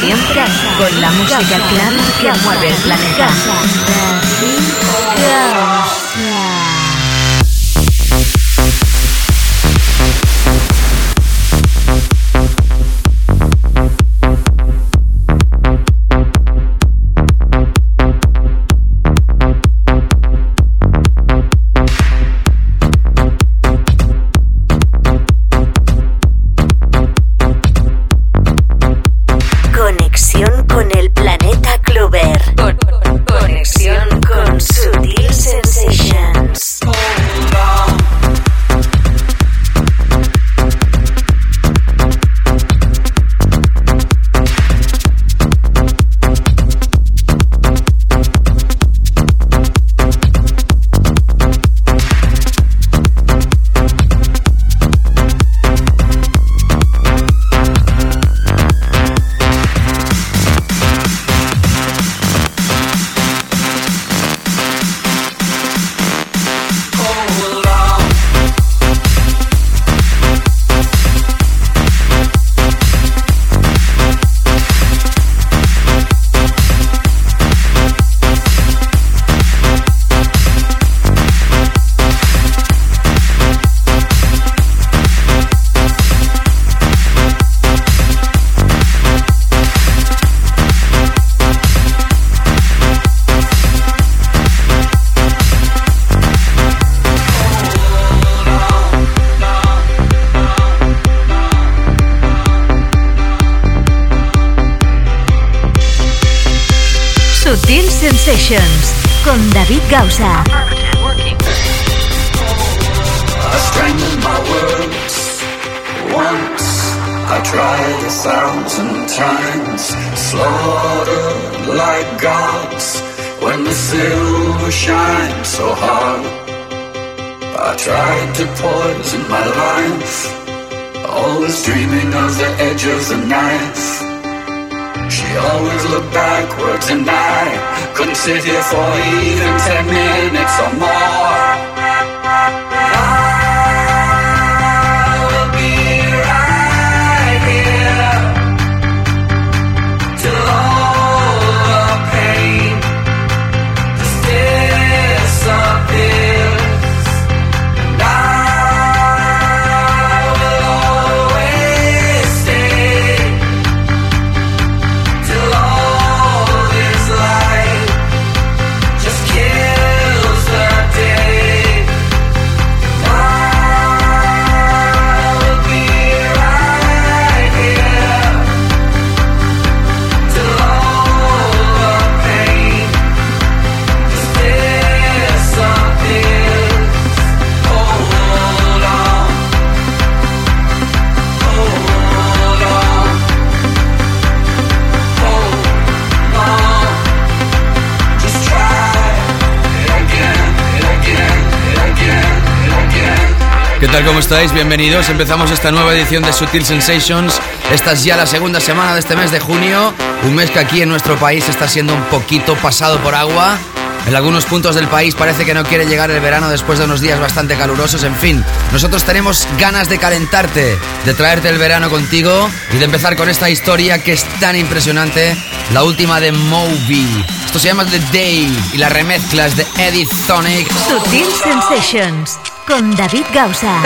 Siempre con la música clara que mueve el planeta. Tal? ¿Cómo estáis? Bienvenidos. Empezamos esta nueva edición de Sutil Sensations. Esta es ya la segunda semana de este mes de junio. Un mes que aquí en nuestro país está siendo un poquito pasado por agua. En algunos puntos del país parece que no quiere llegar el verano después de unos días bastante calurosos. En fin, nosotros tenemos ganas de calentarte, de traerte el verano contigo y de empezar con esta historia que es tan impresionante, la última de Moby. Esto se llama The Day y la remezcla es de Eddie Thonic. Sutil Sensations con David Gausa.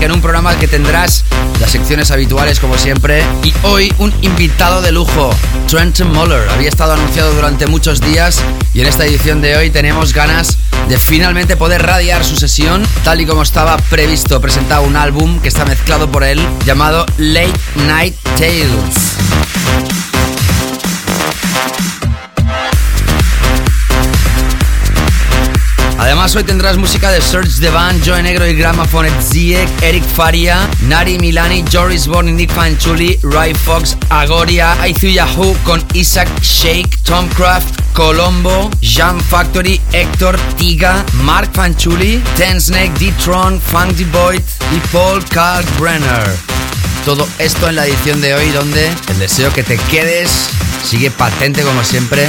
en un programa que tendrás las secciones habituales como siempre y hoy un invitado de lujo, Trenton Muller. Había estado anunciado durante muchos días y en esta edición de hoy tenemos ganas de finalmente poder radiar su sesión tal y como estaba previsto. Presentado un álbum que está mezclado por él llamado Late Night Tales. Además, hoy tendrás música de Serge Devan, Joe Negro y Gramophone Ziek, Eric Faria, Nari Milani, Joris Born Nick Fanchuli, Ray Fox, Agoria, Aizu Yahoo con Isaac Shake, Tom Craft, Colombo, Jam Factory, Héctor Tiga, Mark Fanchuli, Ten Snake, D-Tron, Funky Boy y Paul Kalkbrenner. Todo esto en la edición de hoy donde el deseo que te quedes sigue patente como siempre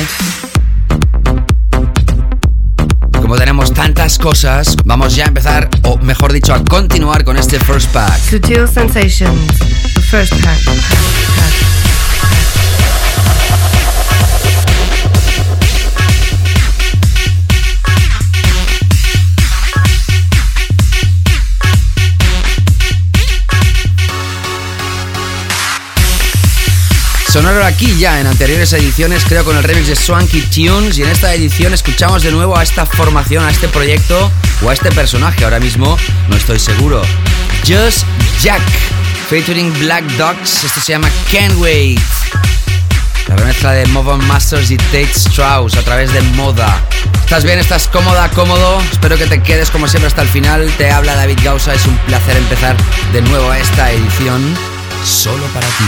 como tenemos tantas cosas, vamos ya a empezar, o mejor dicho, a continuar con este first pack. Sonaron aquí ya en anteriores ediciones, creo con el remix de Swanky Tunes y en esta edición escuchamos de nuevo a esta formación, a este proyecto o a este personaje, ahora mismo no estoy seguro. Just Jack, featuring Black Dogs, esto se llama Can't Wait. La remezcla de Movan Masters y Tate Strauss a través de Moda. ¿Estás bien? ¿Estás cómoda? ¿Cómodo? Espero que te quedes como siempre hasta el final. Te habla David Gausa, es un placer empezar de nuevo esta edición solo para ti.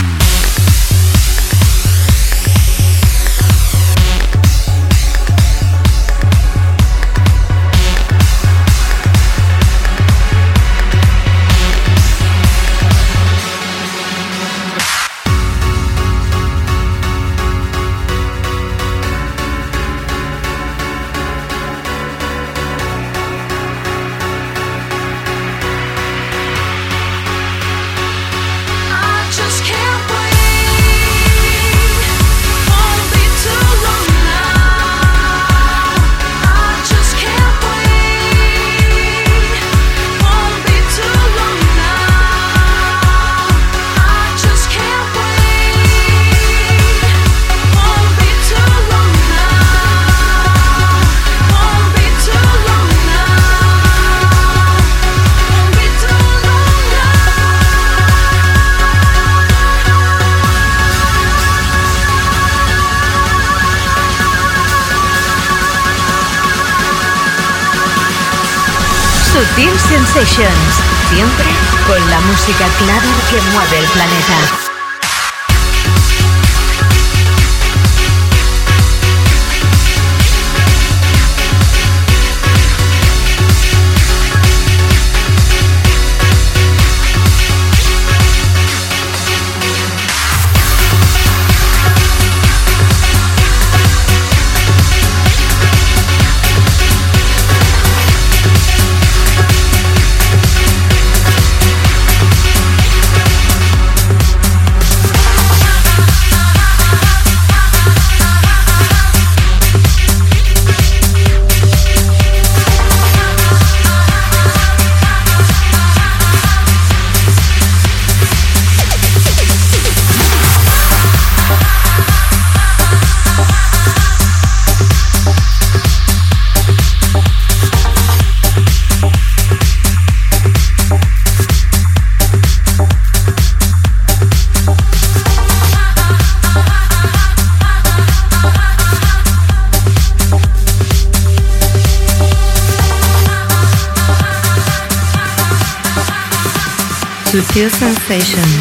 Sutil Sensations,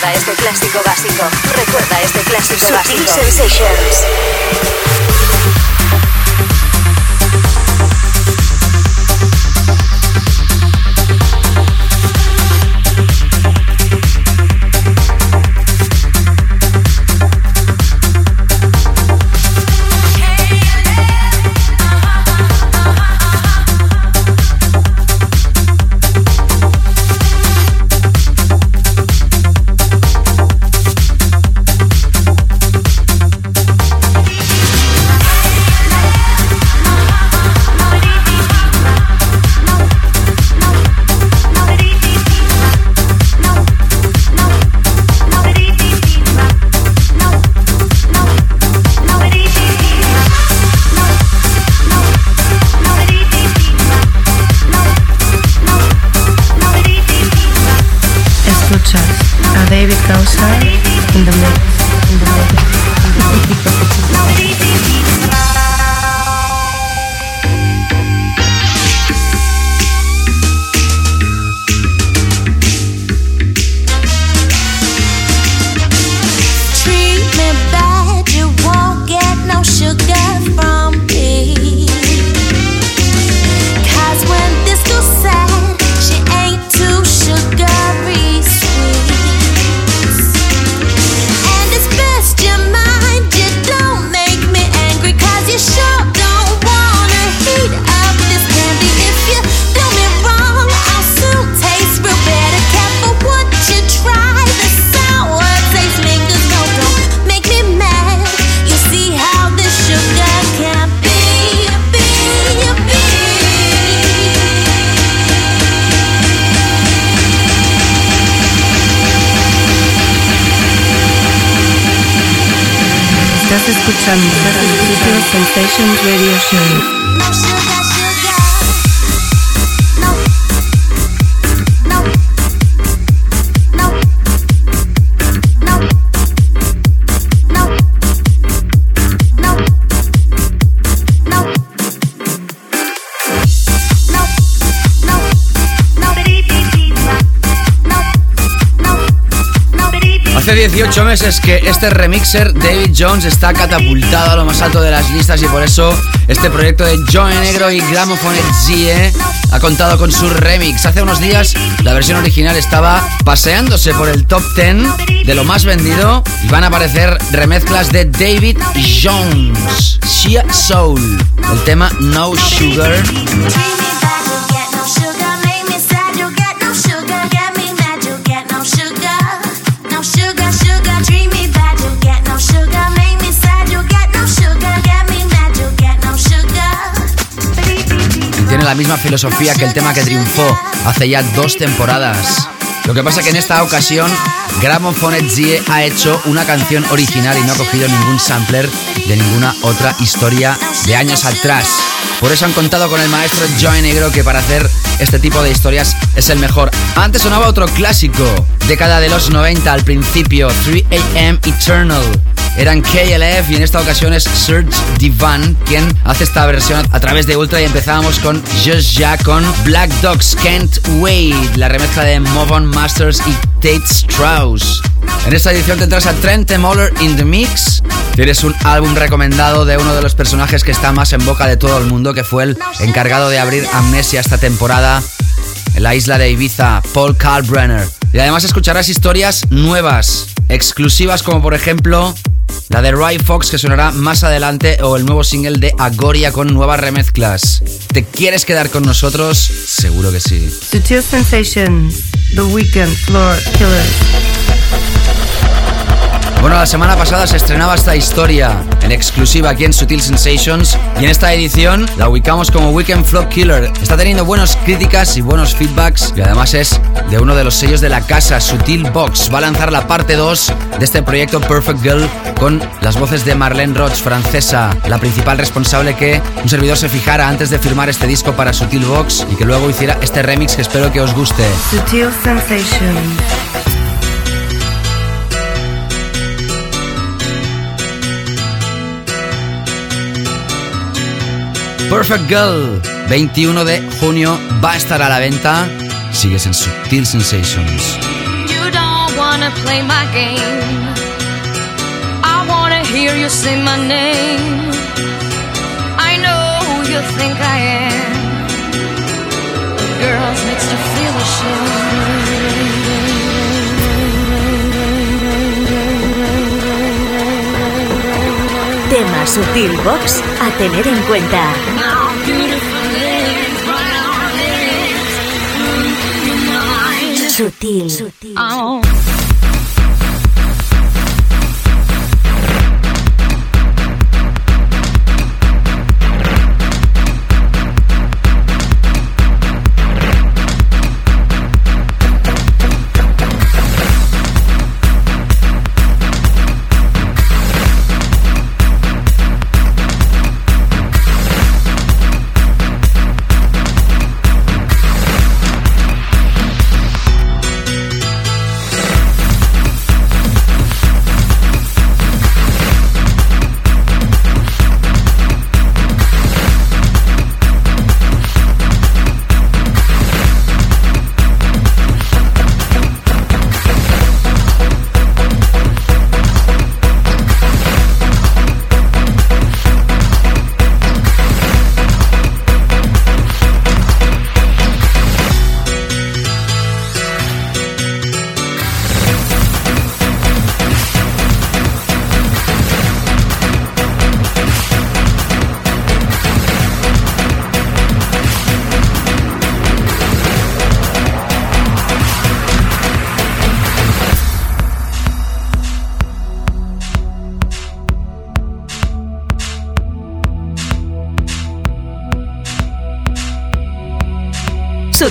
Recuerda este clásico básico. Recuerda este clásico Sutil básico. Sensations. Hace 18 meses que este remixer David Jones está catapultado a lo más alto de las listas y por eso este proyecto de Joe Negro y Gramophone ZE ha contado con su remix. Hace unos días la versión original estaba paseándose por el top 10 de lo más vendido y van a aparecer remezclas de David Jones, Shia Soul, el tema No Sugar. La misma filosofía que el tema que triunfó hace ya dos temporadas. Lo que pasa que en esta ocasión Gramophone Zie ha hecho una canción original y no ha cogido ningún sampler de ninguna otra historia de años atrás. Por eso han contado con el maestro Joy Negro que para hacer este tipo de historias es el mejor. Antes sonaba otro clásico, década de los 90 al principio, 3AM Eternal eran KLF y en esta ocasión es Serge Divan quien hace esta versión a través de Ultra y empezábamos con Just Ya con Black Dogs Can't Wait, la remezcla de Movon Masters y Tate Strauss. En esta edición tendrás a Trent Moller in the Mix. Tienes un álbum recomendado de uno de los personajes que está más en boca de todo el mundo, que fue el encargado de abrir Amnesia esta temporada en la isla de Ibiza, Paul Kalbrenner. Y además escucharás historias nuevas, exclusivas como por ejemplo la de Ray Fox que sonará más adelante o el nuevo single de Agoria con nuevas remezclas. ¿Te quieres quedar con nosotros? Seguro que sí. Sutil Sensations, The Weekend, Floor Killers. Bueno, la semana pasada se estrenaba esta historia en exclusiva aquí en Sutil Sensations y en esta edición la ubicamos como Weekend Flock Killer. Está teniendo buenas críticas y buenos feedbacks y además es de uno de los sellos de la casa, Sutil Box. Va a lanzar la parte 2 de este proyecto Perfect Girl con las voces de Marlene Roach, francesa, la principal responsable que un servidor se fijara antes de firmar este disco para Sutil Box y que luego hiciera este remix que espero que os guste. Sutil Sensations. Perfect Girl, 21 de junio, va a estar a la venta. Sigues en Sutil Sensations. You don't wanna play my game. I wanna hear you say my name. I know who you think I am. Girls makes you feel ashamed. Tema Sutil Box a tener en cuenta. Sutil. Sutil. Oh.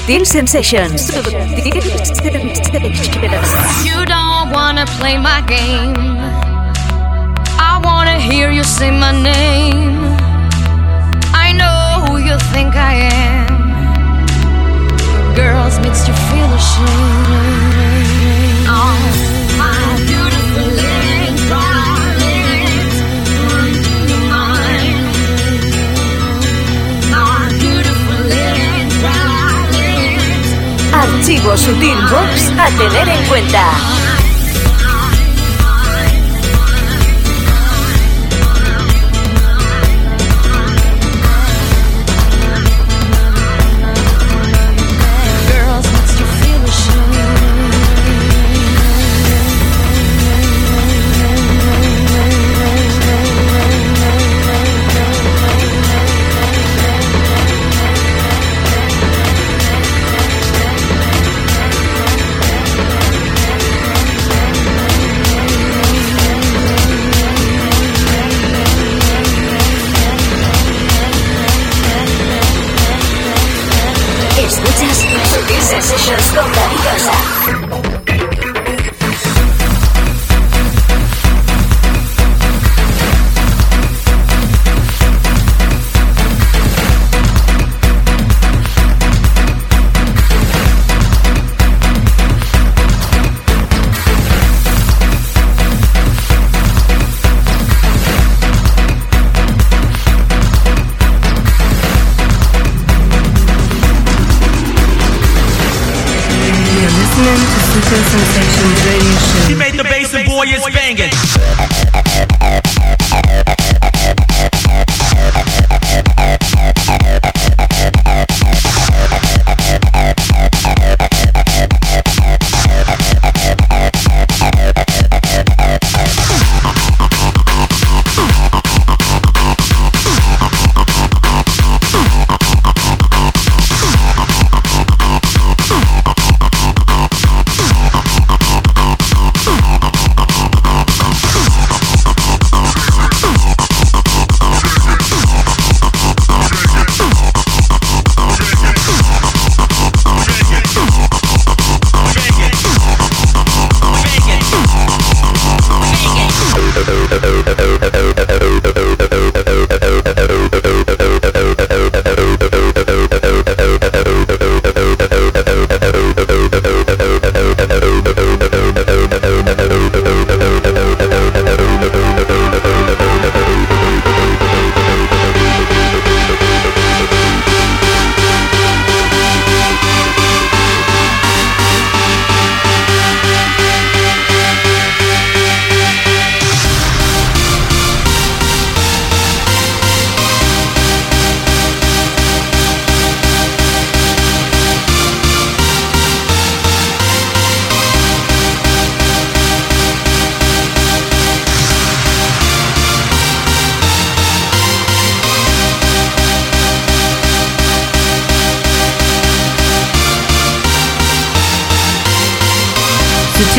Sutil Sensations. You don't wanna play my game. I wanna hear you say my name. I know who you think I am. Girls makes you feel ashamed. Archivo Sutil Box a tener en cuenta.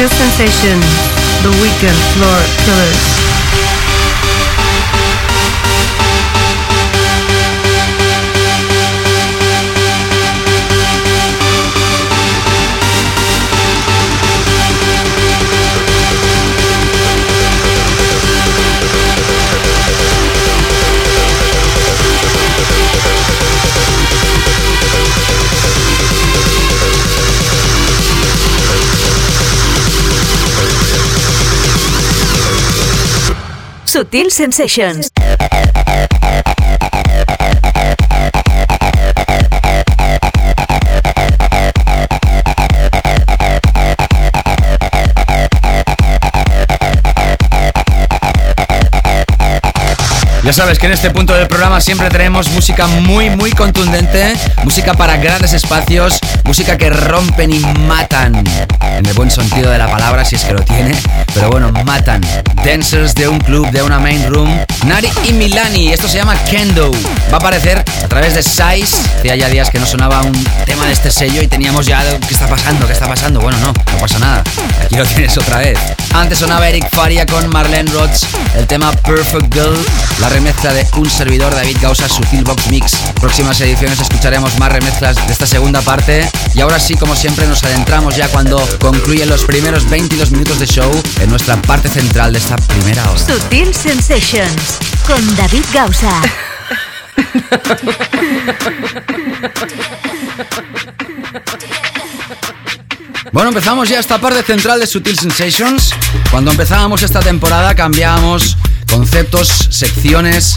Sutil Sensations, The Weekend Floor Killers. Sutil Sensations. Ya sabes que en este punto del programa siempre tenemos música muy, muy contundente, música para grandes espacios, música que rompen y matan, en el buen sentido de la palabra, si es que lo tiene, pero bueno, matan. Dancers de un club, de una main room, Nari y Milani, esto se llama Kendo. Va a aparecer a través de Size, hacía ya días que no sonaba un tema de este sello y teníamos ya, ¿qué está pasando? ¿Qué está pasando? Bueno, no, no pasa nada, aquí lo tienes otra vez. Antes sonaba Eric Faria con Marlene Roach, el tema Perfect Girl, la remezcla de un servidor David Gausa Sutil Box Mix. Próximas ediciones escucharemos más remezclas de esta segunda parte. Y ahora sí, como siempre, nos adentramos ya cuando concluyen los primeros 22 minutos de show en nuestra parte central de esta primera hora. Sutil Sensations con David Gausa. Bueno, empezamos ya esta parte central de Sutil Sensations. Cuando empezábamos esta temporada cambiábamos conceptos, secciones,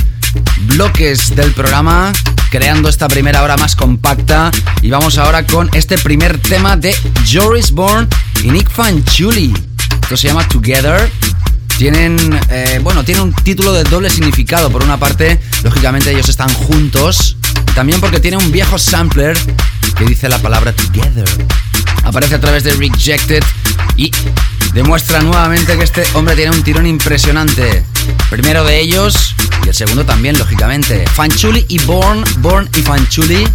bloques del programa, creando esta primera hora más compacta. Y vamos ahora con este primer tema de Joris Bourne y Nick Fanchuli. Esto se llama Together. Tienen, eh, bueno, tiene un título de doble significado. Por una parte, lógicamente ellos están juntos. También porque tiene un viejo sampler que dice la palabra Together aparece a través de Rejected y demuestra nuevamente que este hombre tiene un tirón impresionante. Primero de ellos y el segundo también, lógicamente. Fanchuli y Born, Born y Fanchuli.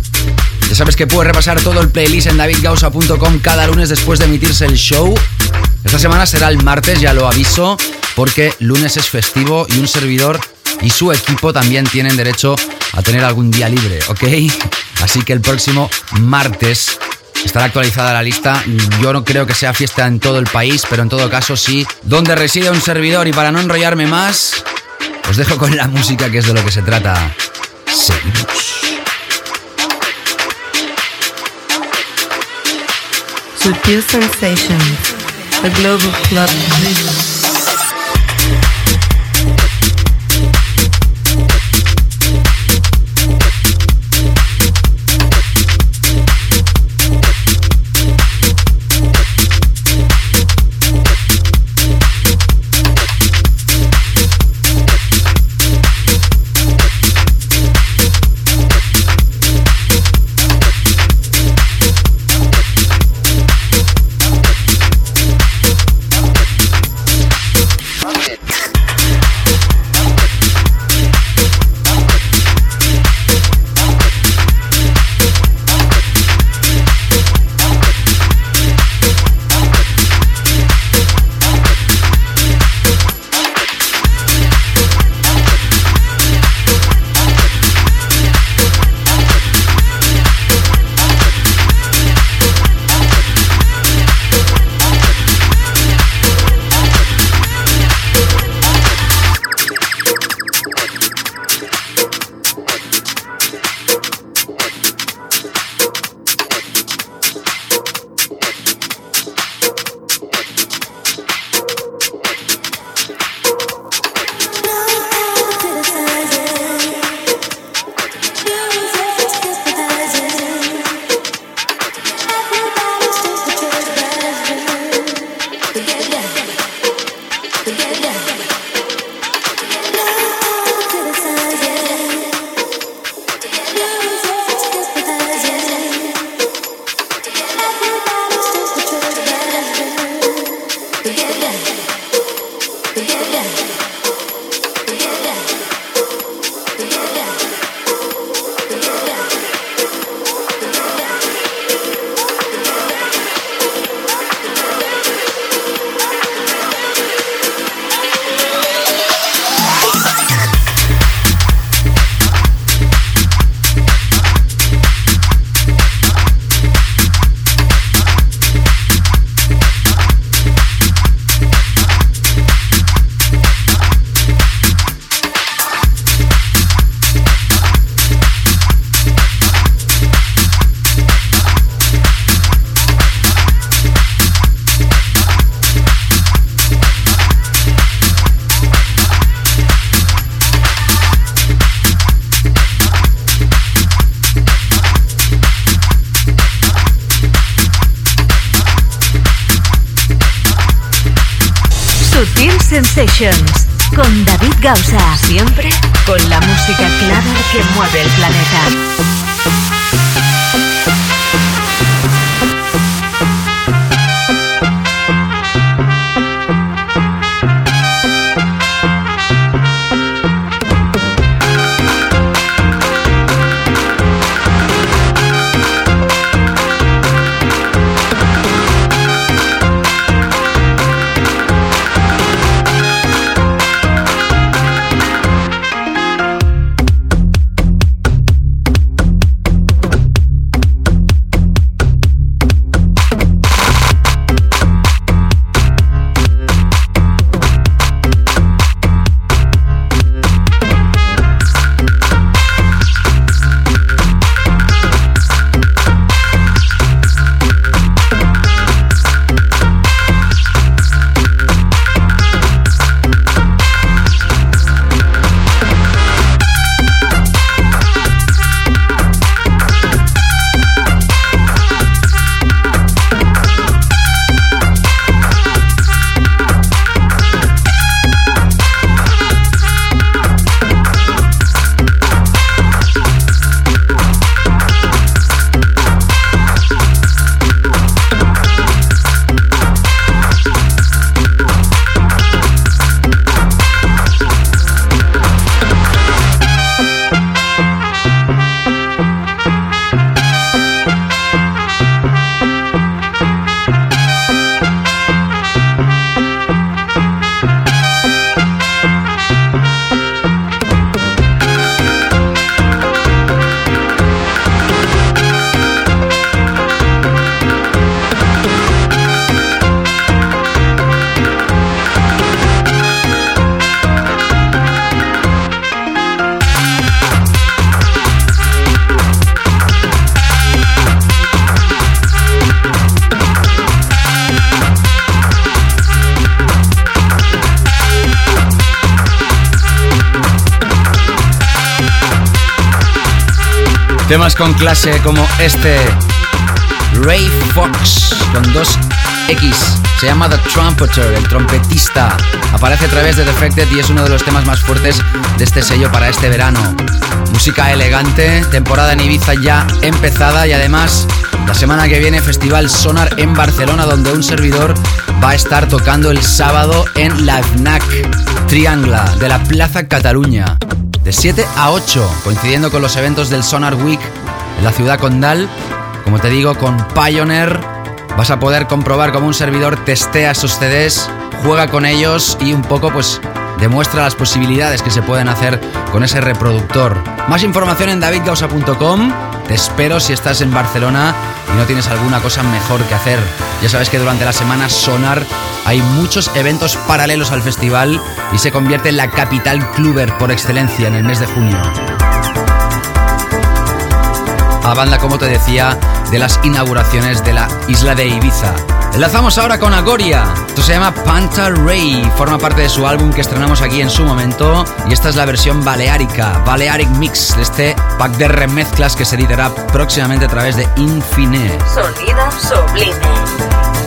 Ya sabes que puedes repasar todo el playlist en davidgausa.com cada lunes después de emitirse el show. Esta semana será el martes, ya lo aviso, porque lunes es festivo y un servidor y su equipo también tienen derecho a tener algún día libre, ¿ok? Así que el próximo martes Estará actualizada la lista. Yo no creo que sea fiesta en todo el país, pero en todo caso sí. Donde reside un servidor y para no enrollarme más, os dejo con la música que es de lo que se trata. Seguimos. Temas con clase como este Ray Fox con dos X. Se llama The Trumpeter, el trompetista. Aparece a través de Defected y es uno de los temas más fuertes de este sello para este verano. Música elegante, temporada en Ibiza ya empezada y además la semana que viene Festival Sonar en Barcelona donde un servidor va a estar tocando el sábado en la FNAC Triangla de la Plaza Cataluña de 7 a 8, coincidiendo con los eventos del Sonar Week en la ciudad condal. Como te digo, con Pioneer vas a poder comprobar cómo un servidor testea sus CDs, juega con ellos y un poco pues demuestra las posibilidades que se pueden hacer con ese reproductor. Más información en davidgausa.com. Te espero si estás en Barcelona y no tienes alguna cosa mejor que hacer. Ya sabes que durante la semana Sonar hay muchos eventos paralelos al festival y se convierte en la capital cluber por excelencia en el mes de junio. A banda, como te decía, de las inauguraciones de la isla de Ibiza. Enlazamos ahora con Agoria. Esto se llama Panta Ray. Forma parte de su álbum que estrenamos aquí en su momento. Y esta es la versión baleárica, Balearic Mix, de este pack de remezclas que se editará próximamente a través de Infine. Sonido sublime.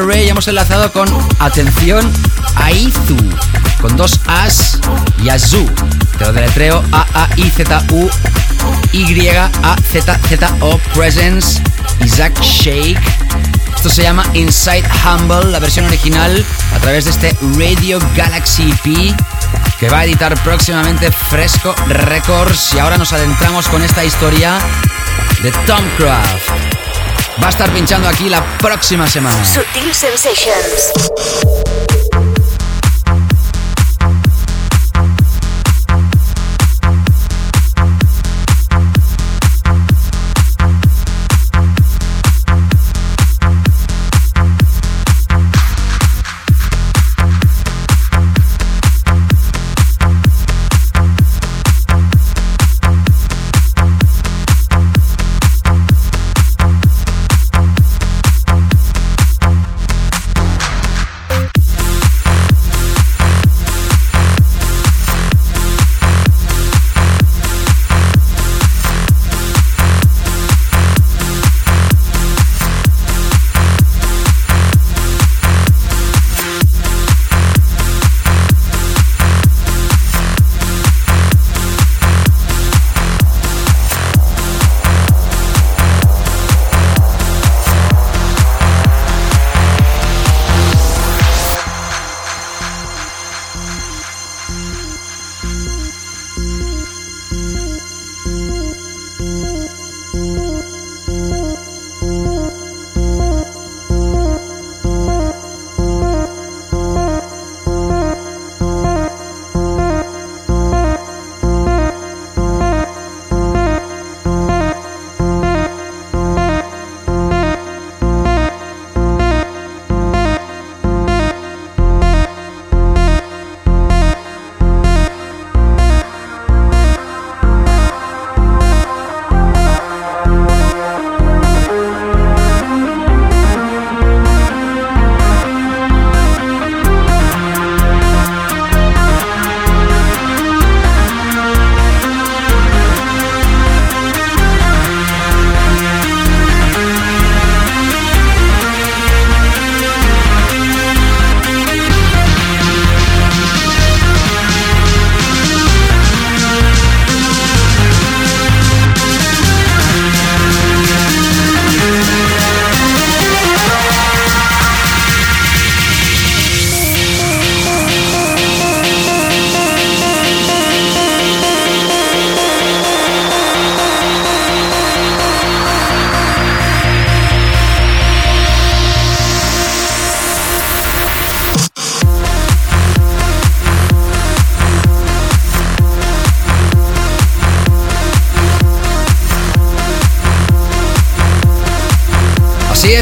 Ray. Hemos enlazado con, atención, Aizu, con dos As y Azu. Te lo deletreo A-A-I-Z-U, Y-A-Z-Z-O, Presence, Isaac Shake. Esto se llama Inside Humble, la versión original, a través de este Radio Galaxy EP que va a editar próximamente Fresco Records. Y ahora nos adentramos con esta historia de Tom Craft. Va a estar pinchando aquí la próxima semana. Sutil Sensations.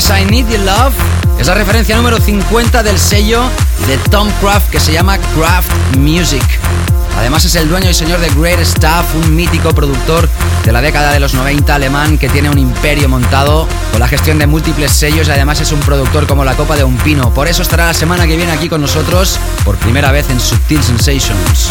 I Need Your Love. Es la referencia número 50 del sello de Tom Craft que se llama Craft Music. Además es el dueño y señor de Great Stuff, un mítico productor de la década de los 90 alemán que tiene un imperio montado con la gestión de múltiples sellos y además es un productor como la copa de un pino. Por eso estará la semana que viene aquí con nosotros por primera vez en Subtil Sensations.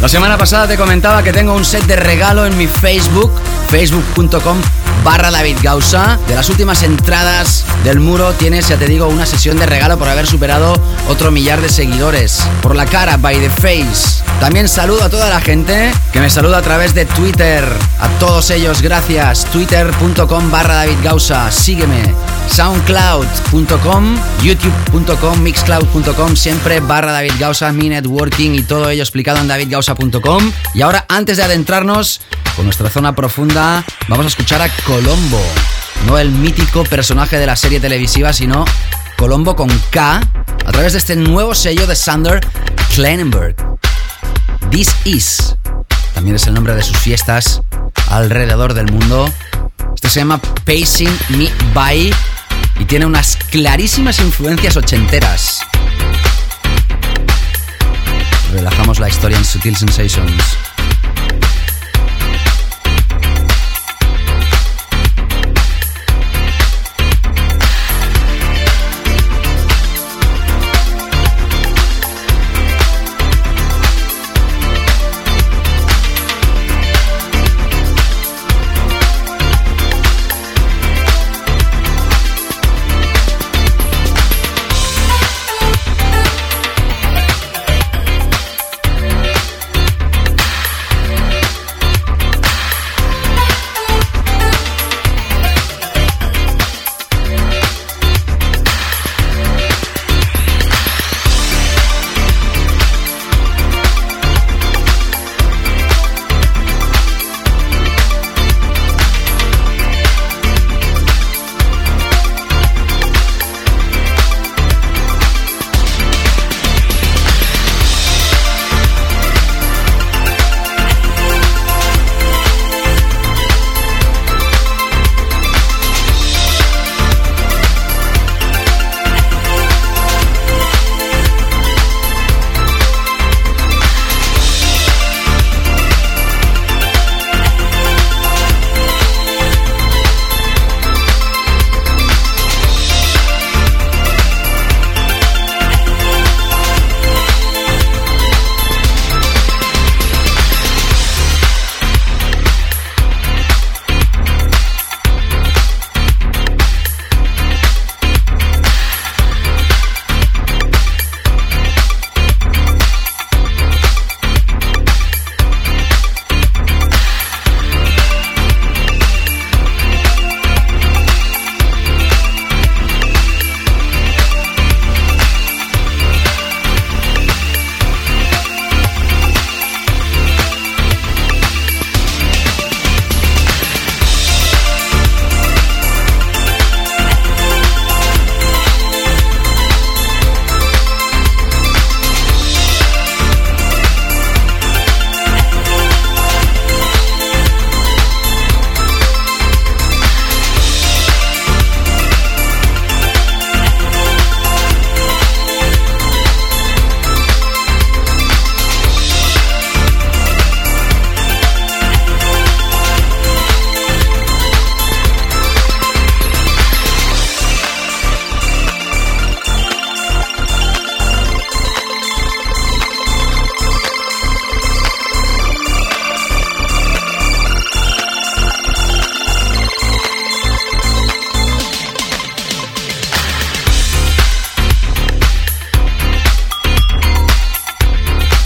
La semana pasada te comentaba que tengo un set de regalo en mi Facebook, facebook.com barra David Gausa. De las últimas entradas del muro tienes, ya te digo, una sesión de regalo por haber superado otro millar de seguidores. Por la cara, by the face. También saludo a toda la gente que me saluda a través de Twitter. A todos ellos, gracias. Twitter.com barra David Gausa. Sígueme. Soundcloud.com, YouTube.com, Mixcloud.com, siempre barra David Gausa, mi networking y todo ello explicado en davidgausa.com. Y ahora, antes de adentrarnos con nuestra zona profunda, vamos a escuchar a Colombo. No el mítico personaje de la serie televisiva, sino Colombo con K, a través de este nuevo sello de Sander Kleinenberg. This Is. También es el nombre de sus fiestas alrededor del mundo. Este se llama Pacing Me By y tiene unas clarísimas influencias ochenteras. Relajamos la historia en Sutil Sensations.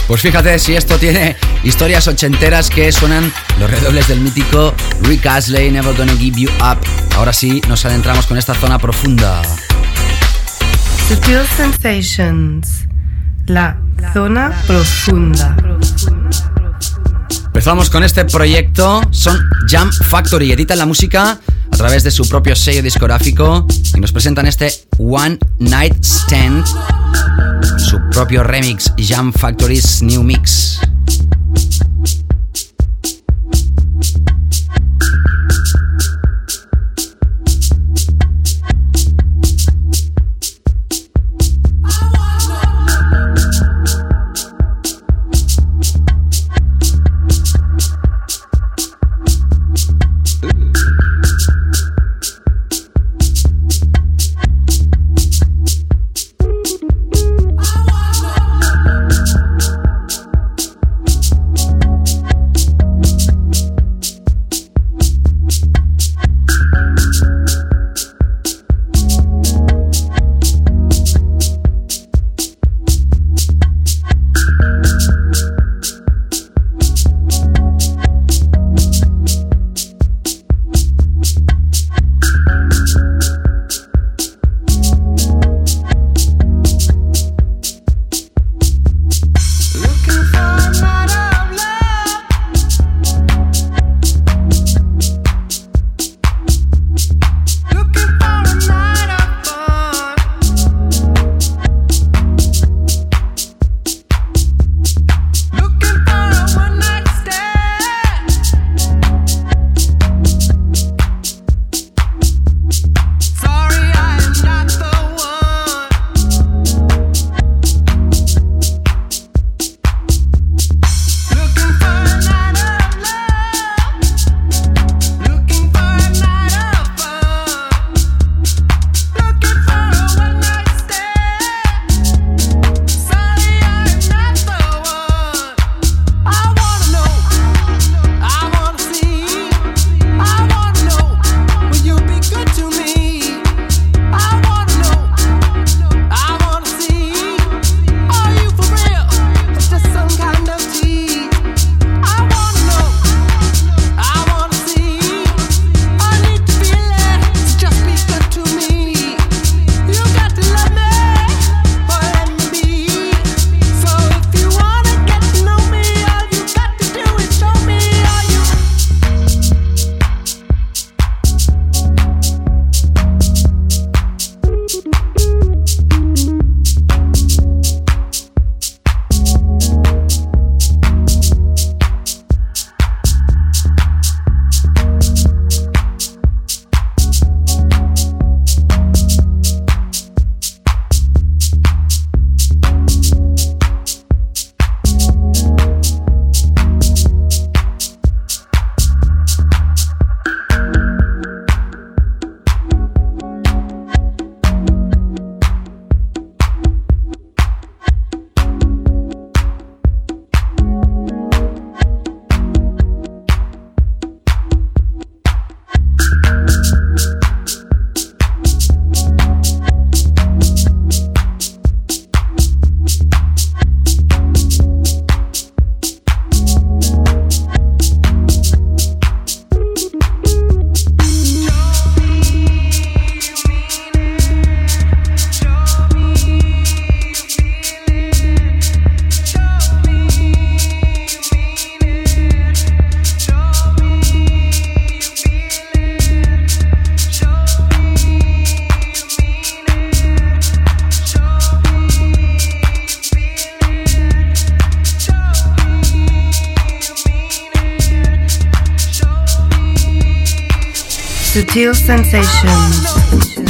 Pues fíjate si esto tiene historias ochenteras que suenan los redobles del mítico Rick Astley, Never Gonna Give You Up. Ahora sí, nos adentramos con esta zona profunda. Sutil Sensations, la zona profunda. Empezamos con este proyecto, son Jam Factory, editan la música a través de su propio sello discográfico y nos presentan este One Night Stand su propio remix Jam Factory's New Mix.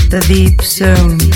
The deep zone.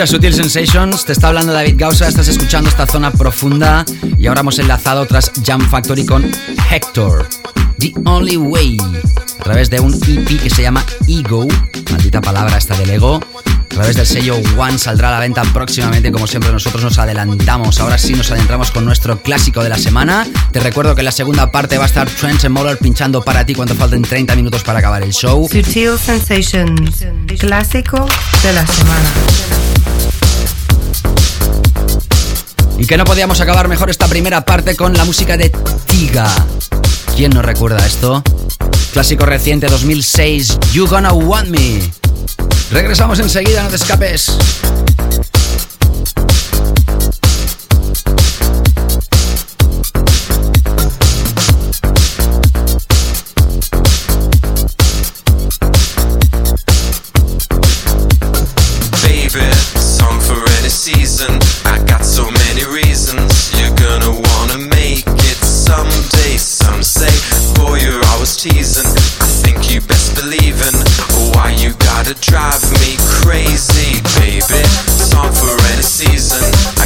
Escucha Sutil Sensations, te está hablando David Gausa, estás escuchando esta zona profunda y ahora hemos enlazado tras Jam Factory con Hector, The Only Way, a través de un EP que se llama Ego, maldita palabra esta del ego, a través del sello One saldrá a la venta próximamente, como siempre nosotros nos adelantamos. Ahora sí nos adentramos con nuestro clásico de la semana. Te recuerdo que en la segunda parte va a estar Trent Moller pinchando para ti cuando falten 30 minutos para acabar el show. Sutil Sensations, clásico de la semana. Y que no podíamos acabar mejor esta primera parte con la música de Tiga. ¿Quién no recuerda esto? Clásico reciente 2006, You Gonna Want Me. Regresamos enseguida, no te escapes. teasing. I think you best believe in why you gotta drive me crazy, baby. Song for any season.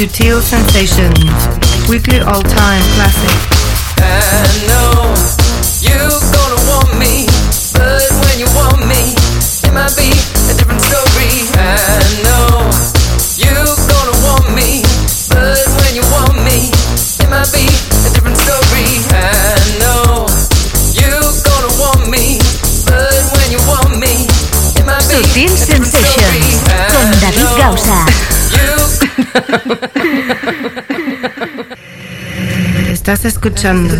Sutil Sensations, weekly all-time classic. Estás escuchando,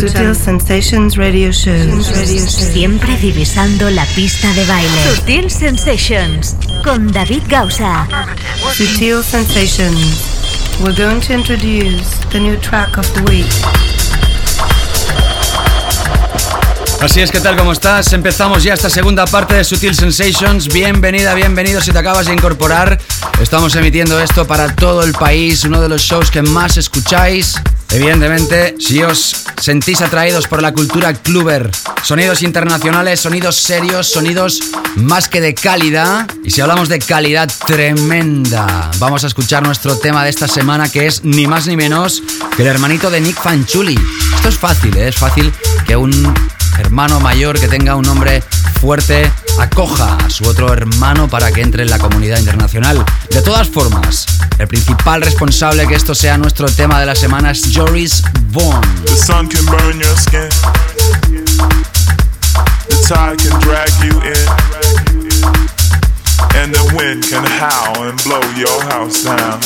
Sutil Sensations Radio Show. Siempre divisando la pista de baile. Sutil Sensations con David Gausa. Sutil Sensations. We're going to introduce the new track of the week. Así es, ¿qué tal? ¿Cómo estás? Empezamos ya esta segunda parte de Sutil Sensations. Bienvenida, bienvenido si te acabas de incorporar. Estamos emitiendo esto para todo el país, uno de los shows que más escucháis. Evidentemente, si os sentís atraídos por la cultura cluber, sonidos internacionales, sonidos serios, sonidos más que de calidad. Y si hablamos de calidad tremenda, vamos a escuchar nuestro tema de esta semana que es ni más ni menos que el hermanito de Nick Fanchuli. Esto es fácil, ¿eh? es fácil que un hermano mayor que tenga un nombre fuerte acoja a su otro hermano para que entre en la comunidad internacional. De todas formas, el principal responsable que esto sea nuestro tema de la semana es Joris Bourne. The sun can burn your skin. The tide can drag you in. And the wind can howl and blow your house down.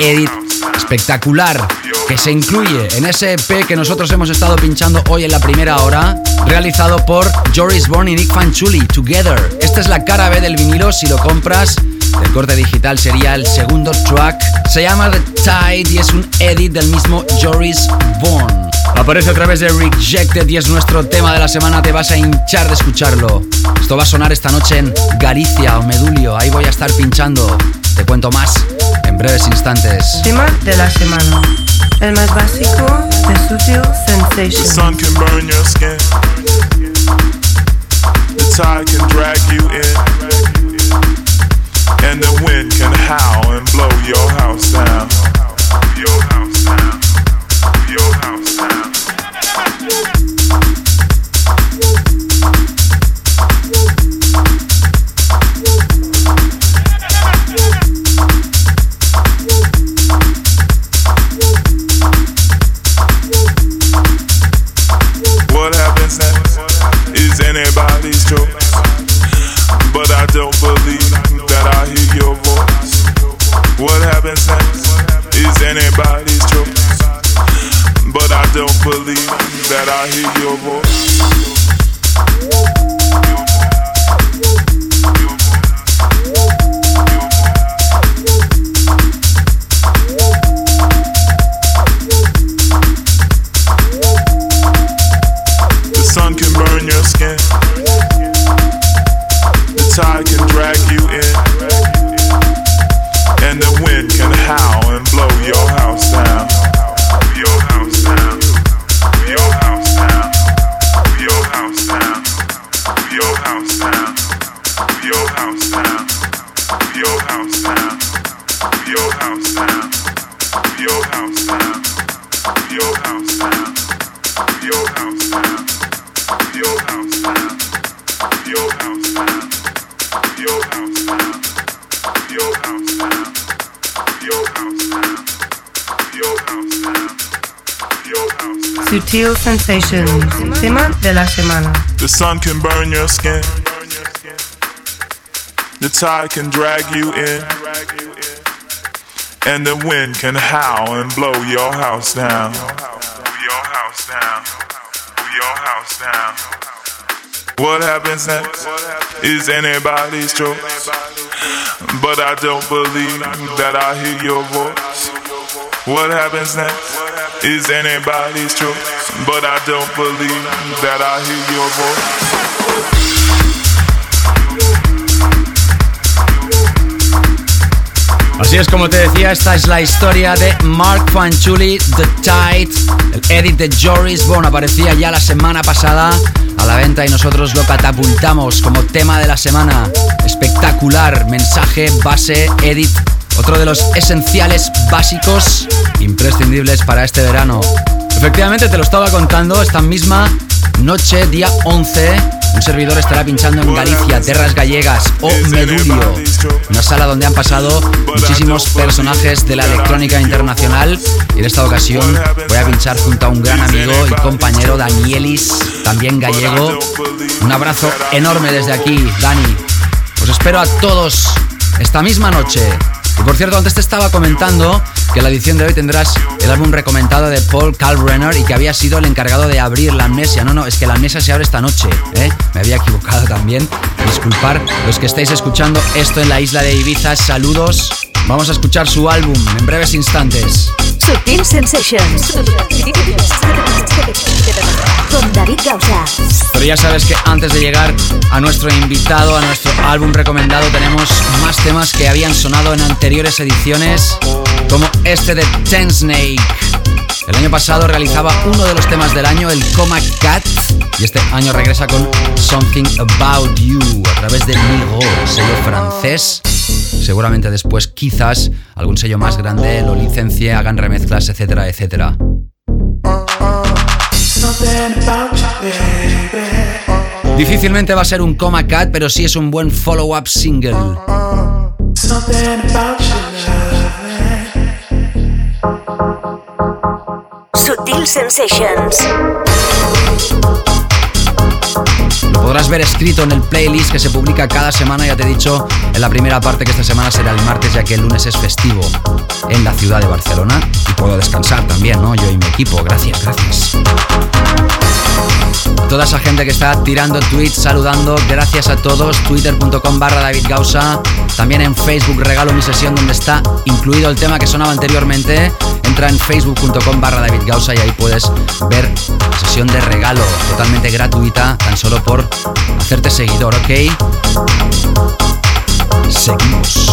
Edit espectacular que se incluye en ese EP que nosotros hemos estado pinchando hoy en la primera hora, realizado por Joris Bourne y Nick Fanchuli, Together. Esta es la cara B del vinilo, si lo compras, el corte digital sería el segundo track. Se llama The Tide y es un edit del mismo Joris Bourne. Aparece a través de Rejected y es nuestro tema de la semana, te vas a hinchar de escucharlo. Esto va a sonar esta noche en Galicia o Medulio, ahí voy a estar pinchando. Te cuento más en breves instantes. Tema de la semana. El más básico de Sutil The sun can burn your skin. The tide can drag you in. And the wind can howl and blow your house down. Your house down. Your house down. anybody's choice. But I don't believe that I hear your voice. What happens next is anybody's choice. But I don't believe that I hear your voice. tide can drag you in, and the wind can howl and blow your house down. Your house down. Your house down. Your house down. Your house down. Your house down. Your house down. Your house down. Your house down. Your house down. Your house down. Your house down. Your house down. Sutil Sensations, tema de la semana. The sun can burn your skin. The tide can drag you in. And the wind can howl and blow your house down. Your house down. Your house down. What happens next is anybody's choice. But I don't believe that I hear your voice. What happens next is anybody's choice. but I don't believe that I hear your voice. Así es como te decía, esta es la historia de Mark Fanchuli, The Tide. El edit de Joris Bone aparecía ya la semana pasada a la venta y nosotros lo catapultamos como tema de la semana. Espectacular, mensaje, base, edit. Otro de los esenciales básicos imprescindibles para este verano. Efectivamente, te lo estaba contando, esta misma noche, día 11, un servidor estará pinchando en Galicia, Terras Gallegas o Medulio, una sala donde han pasado muchísimos personajes de la electrónica internacional y en esta ocasión voy a pinchar junto a un gran amigo y compañero Danielis, también gallego. Un abrazo enorme desde aquí, Dani. Os espero a todos esta misma noche. Y por cierto, antes te estaba comentando que la edición de hoy tendrás el álbum recomendado de Paul Kalbrenner y que había sido el encargado de abrir la amnesia. No, no, es que la amnesia se abre esta noche, ¿eh? Me había equivocado también. Disculpar los que estáis escuchando esto en la isla de Ibiza. Saludos. Vamos a escuchar su álbum en breves instantes. Sutil Sensations. Con David Gausa. Pero ya sabes que antes de llegar a nuestro invitado, a nuestro álbum recomendado, tenemos más temas que habían sonado en anteriores ediciones, como este de Ten Snake. El año pasado realizaba uno de los temas del año, el Coma Cat, y este año regresa con Something About You a través de Migo, sello francés. Seguramente después, quizás, algún sello más grande lo licencie, hagan remezclas, etcétera, etcétera. Difícilmente va a ser un coma cat, pero sí es un buen follow-up single. Sutil Sensations. Lo podrás ver escrito en el playlist que se publica cada semana, ya te he dicho en la primera parte que esta semana será el martes ya que el lunes es festivo en la ciudad de Barcelona y puedo descansar también, ¿no? Yo y mi equipo, gracias, gracias. Toda esa gente que está tirando tweets, saludando, gracias a todos. Twitter.com barra David Gausa. También en Facebook regalo mi sesión donde está incluido el tema que sonaba anteriormente. Entra en facebook.com barra David Gausa y ahí puedes ver la sesión de regalo totalmente gratuita, tan solo por hacerte seguidor, ¿ok? Seguimos.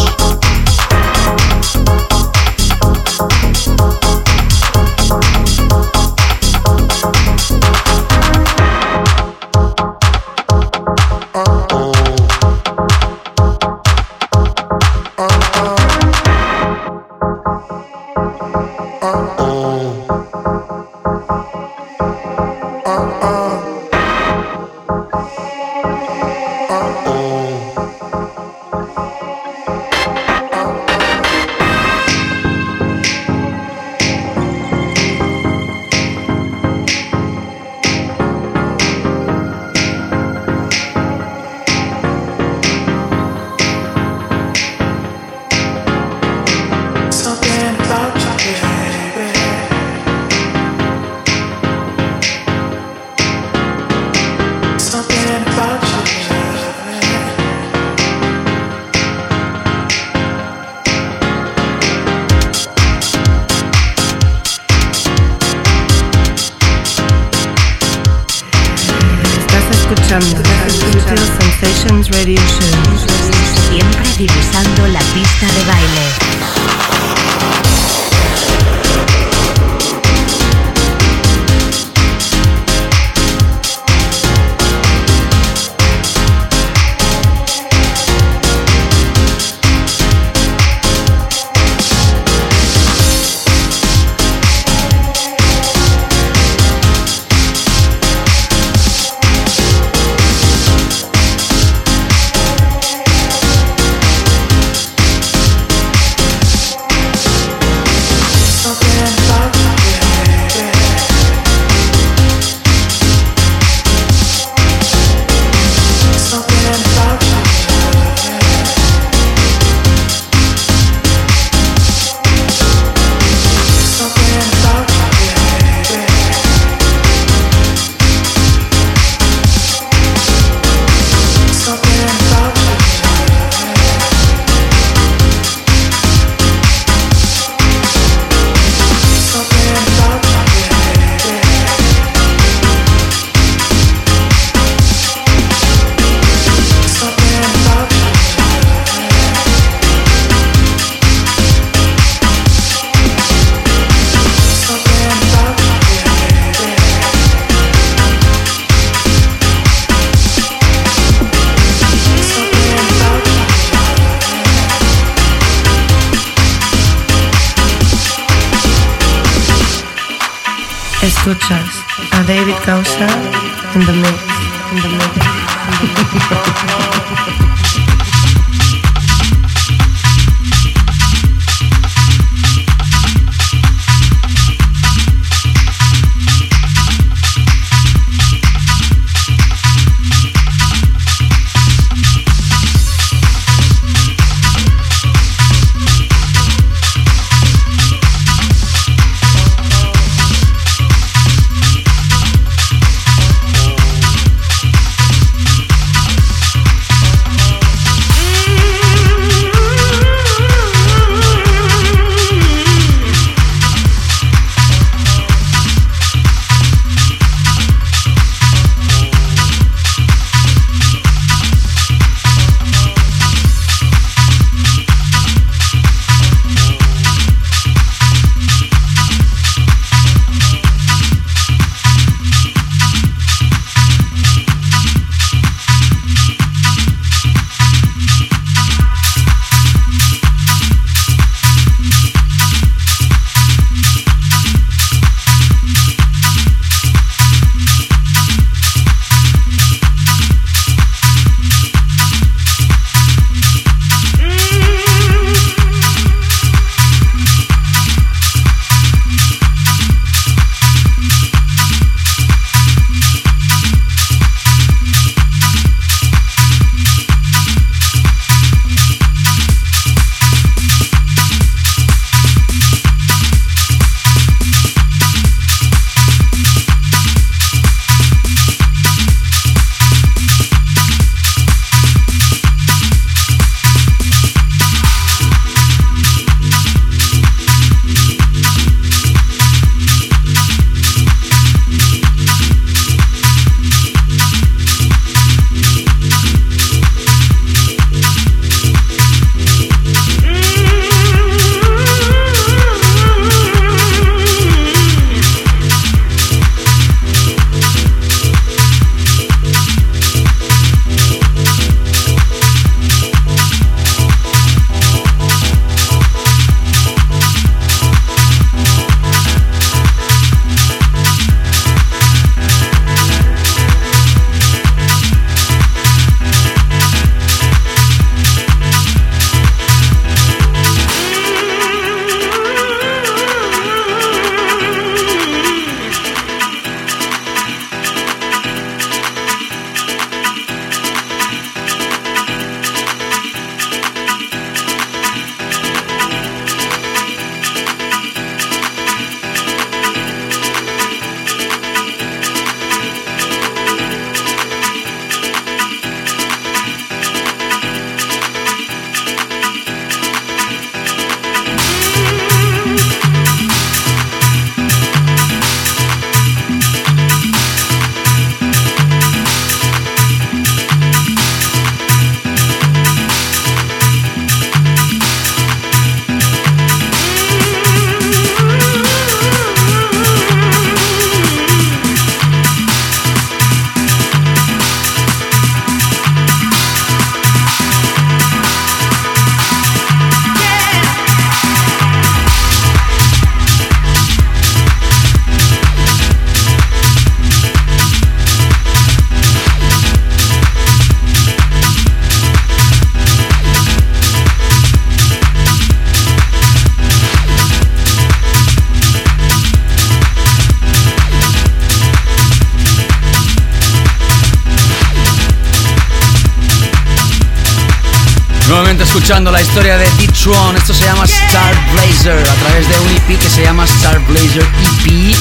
Escuchando la historia de D-Tron. Esto se llama Star Blazer a través de un EP que se llama Star Blazer EP.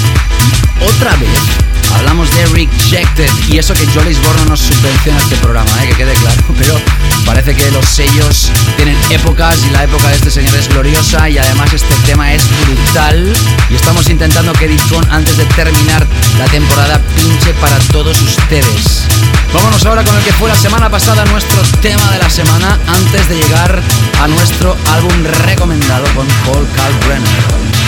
Otra vez hablamos de Rejected. Y eso que Jolis Lisborno nos subvenciona este programa, ¿eh? que quede claro. Pero parece que los sellos tienen épocas y la época de este señor es gloriosa. Y además este tema es brutal. Y estamos intentando que D-Tron antes de terminar la temporada pinche para todos ustedes. Vámonos ahora con el que fue la semana pasada nuestro tema de la semana antes de llegar a nuestro álbum recomendado con Paul Kalkbrenner.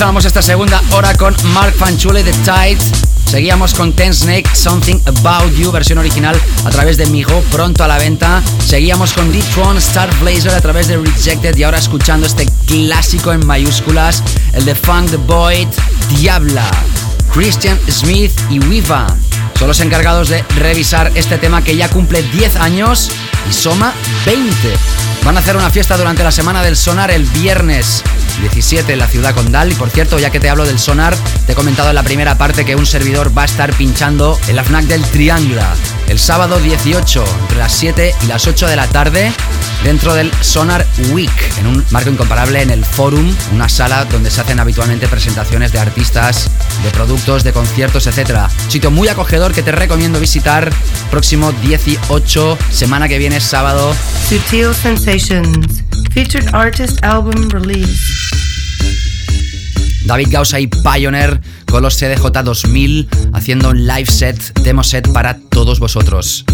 Empezamos esta segunda hora con Mark Fanchule de Tide. Seguíamos con Ten Snake, Something About You, versión original a través de Migo, pronto a la venta. Seguíamos con D-Tron, Star Blazer a través de Rejected y ahora escuchando este clásico en mayúsculas, el de Funk the Void, Diabla, Christian Smith y Wiva. Son los encargados de revisar este tema que ya cumple 10 años y soma 20. Van a hacer una fiesta durante la semana del sonar el viernes 17 en la ciudad condal. Y por cierto, ya que te hablo del sonar, te he comentado en la primera parte que un servidor va a estar pinchando en la FNAC del Triangla el sábado 18 entre las 7 y las 8 de la tarde dentro del Sonar Week, en un marco incomparable en el Forum, una sala donde se hacen habitualmente presentaciones de artistas, de productos, de conciertos, etc. Sitio muy acogedor que te recomiendo visitar próximo 18, semana que viene, sábado. Sutil Sensations, featured artist album release. David Gausa Pioneer con los CDJ 2000 haciendo un live set, demo set para todos vosotros.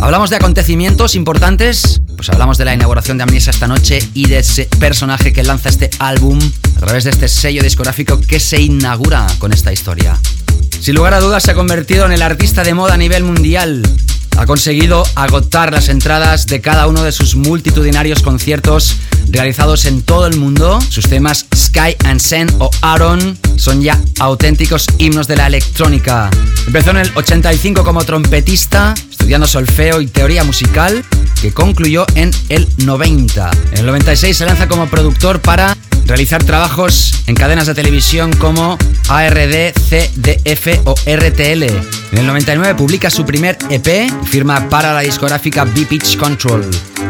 Hablamos de acontecimientos importantes, pues hablamos de la inauguración de Amnesia esta noche y de ese personaje que lanza este álbum a través de este sello discográfico que se inaugura con esta historia. Sin lugar a dudas se ha convertido en el artista de moda a nivel mundial. Ha conseguido agotar las entradas de cada uno de sus multitudinarios conciertos realizados en todo el mundo. Sus temas Sky and Sen o Aaron son ya auténticos himnos de la electrónica. Empezó en el 85 como trompetista, estudiando solfeo y teoría musical, que concluyó en el 90. En el 96 se lanza como productor para realizar trabajos en cadenas de televisión como ARD, CDF o RTL. En el 99 publica su primer EP firma para la discográfica B-Pitch Control.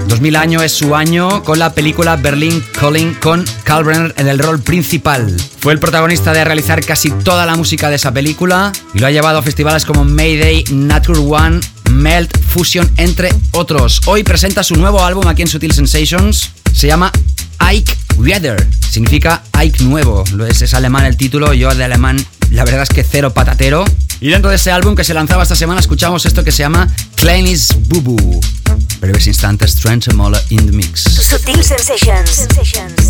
2000 año es su año con la película Berlin Calling con Carl en el rol principal. Fue el protagonista de realizar casi toda la música de esa película y lo ha llevado a festivales como Mayday, Nature One, Melt, Fusion, entre otros. Hoy presenta su nuevo álbum aquí en Sutil Sensations. Se llama Ike Weather. Significa Ike nuevo. Es, es alemán el título. Yo de alemán, la verdad es que cero patatero. Y dentro de ese álbum que se lanzaba esta semana, escuchamos esto que se llama Kleini's Boo. Breves instantes, Trent Mola in the mix. Sutil. Sensations.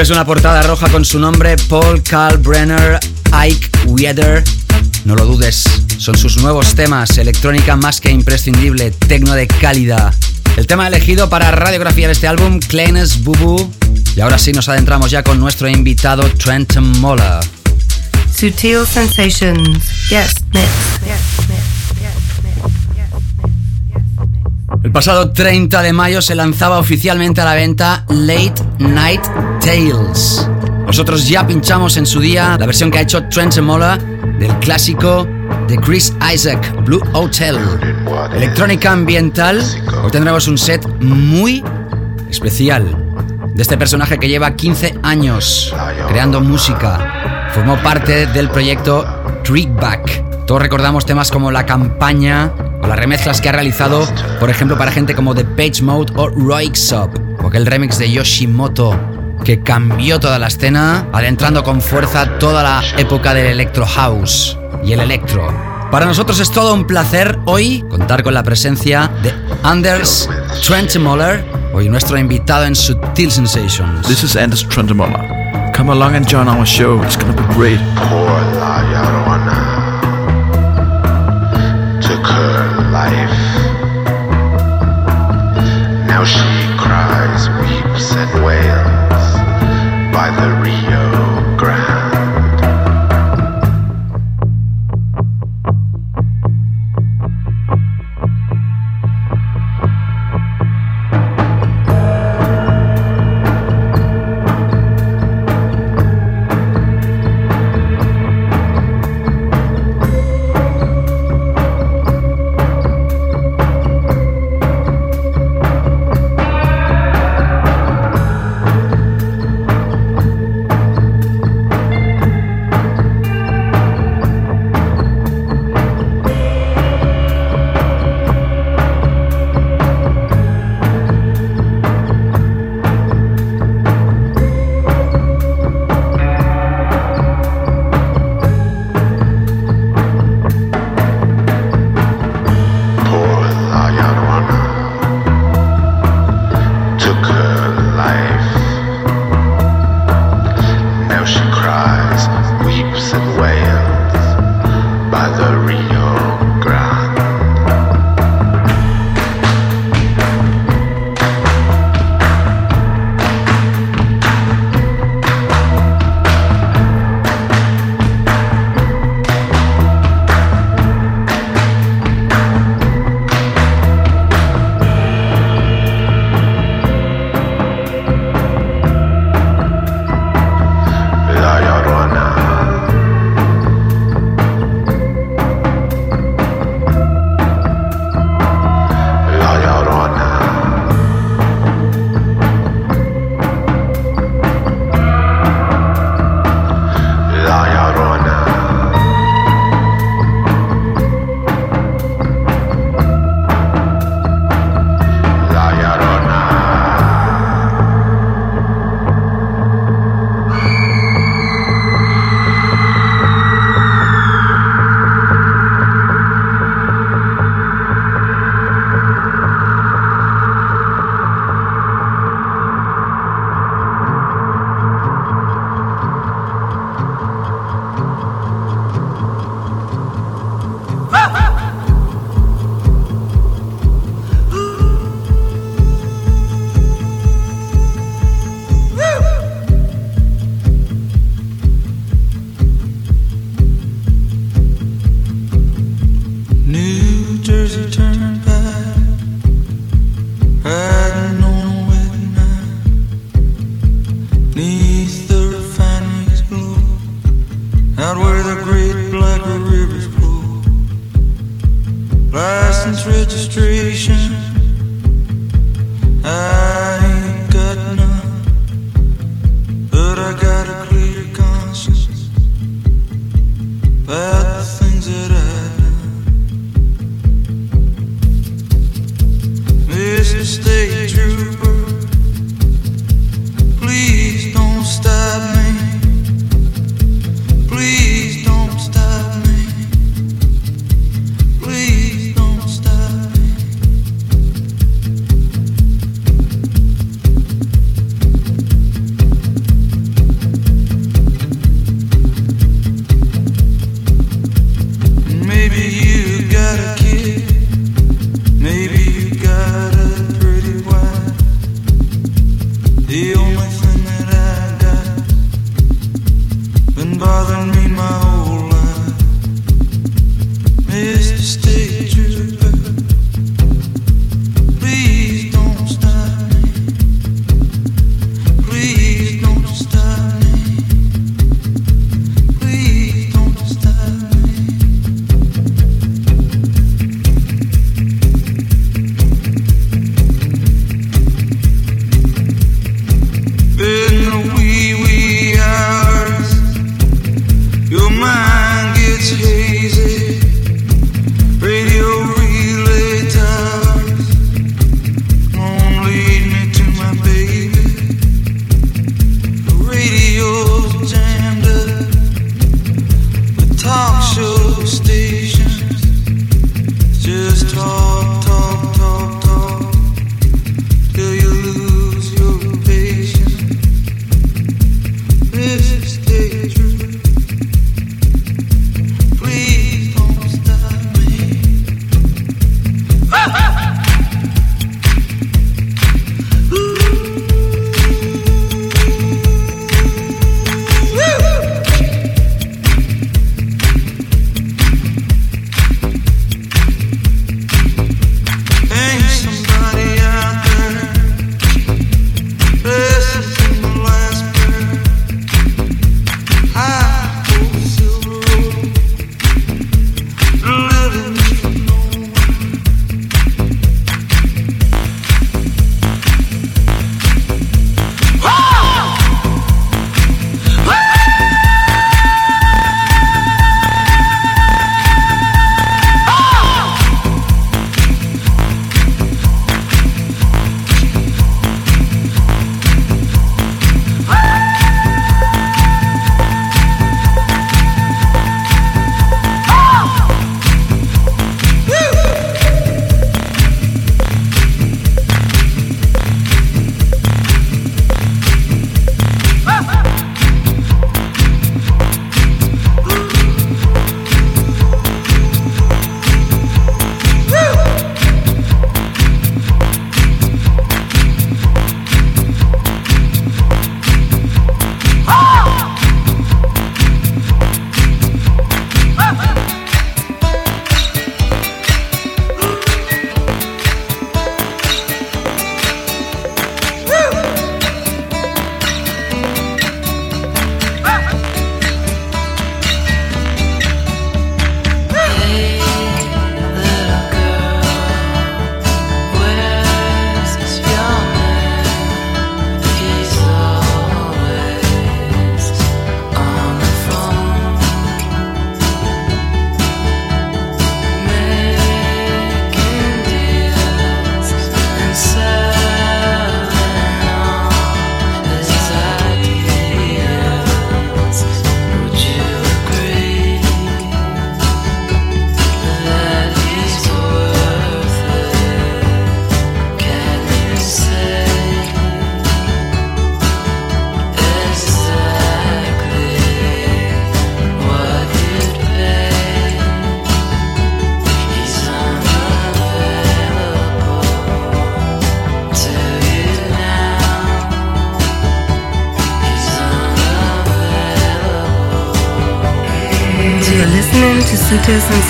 Ves una portada roja con su nombre, Paul Brenner, Ike Weather, no lo dudes, son sus nuevos temas, electrónica más que imprescindible, tecno de calidad. El tema elegido para radiografiar este álbum, Cleanest Boo Y ahora sí nos adentramos ya con nuestro invitado Trenton Mola. Sutil Sensations. Yes, El pasado 30 de mayo se lanzaba oficialmente a la venta Late Night Tales. Nosotros ya pinchamos en su día la versión que ha hecho Trent Mola del clásico de Chris Isaac, Blue Hotel. Electrónica ambiental. Hoy tendremos un set muy especial de este personaje que lleva 15 años creando música. Formó parte del proyecto Trickback. Todos recordamos temas como La Campaña, o las remezclas que ha realizado, por ejemplo, para gente como The Page Mode o Roixop, o aquel remix de Yoshimoto que cambió toda la escena, adentrando con fuerza toda la época del electro house y el electro. Para nosotros es todo un placer hoy contar con la presencia de Anders Trentemoller, hoy nuestro invitado en Sutil Sensations. This is Anders Trentemoller. Come along and join our show. It's gonna be great.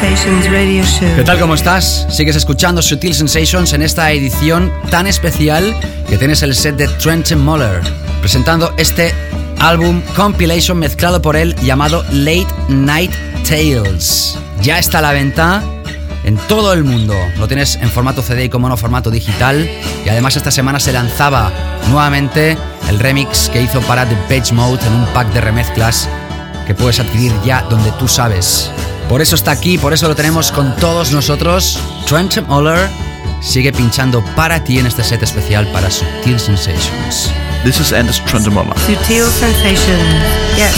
Radio Show. ¿Qué tal? ¿Cómo estás? Sigues escuchando Sutil Sensations en esta edición tan especial que tienes el set de Trenton Muller presentando este álbum compilation mezclado por él llamado Late Night Tales. Ya está a la venta en todo el mundo. Lo tienes en formato CD y como no formato digital. Y además esta semana se lanzaba nuevamente el remix que hizo para The Page Mode en un pack de remezclas que puedes adquirir ya donde tú sabes. Por eso está aquí, por eso lo tenemos con todos nosotros. Trent Muller sigue pinchando para ti en este set especial para Sutil Sensations. This is Anders Trendemoller. Sutil Sensations. Yes,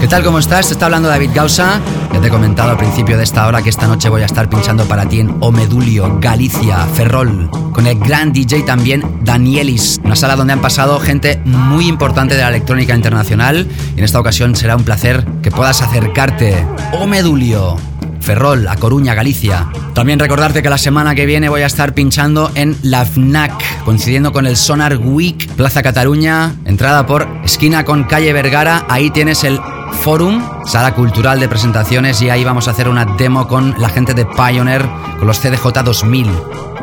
¿Qué tal? ¿Cómo estás? Está hablando David Gausa. Ya te he comentado al principio de esta hora que esta noche voy a estar pinchando para ti en Omedulio, Galicia, Ferrol, con el gran DJ también Danielis, una sala donde han pasado gente muy importante de la electrónica internacional y en esta ocasión será un placer que puedas acercarte. Omedulio, Ferrol, A Coruña, Galicia. También recordarte que la semana que viene voy a estar pinchando en la FNAC, coincidiendo con el Sonar Week, Plaza Cataluña, entrada por esquina con calle Vergara. Ahí tienes el Forum, sala cultural de presentaciones, y ahí vamos a hacer una demo con la gente de Pioneer, con los CDJ 2000,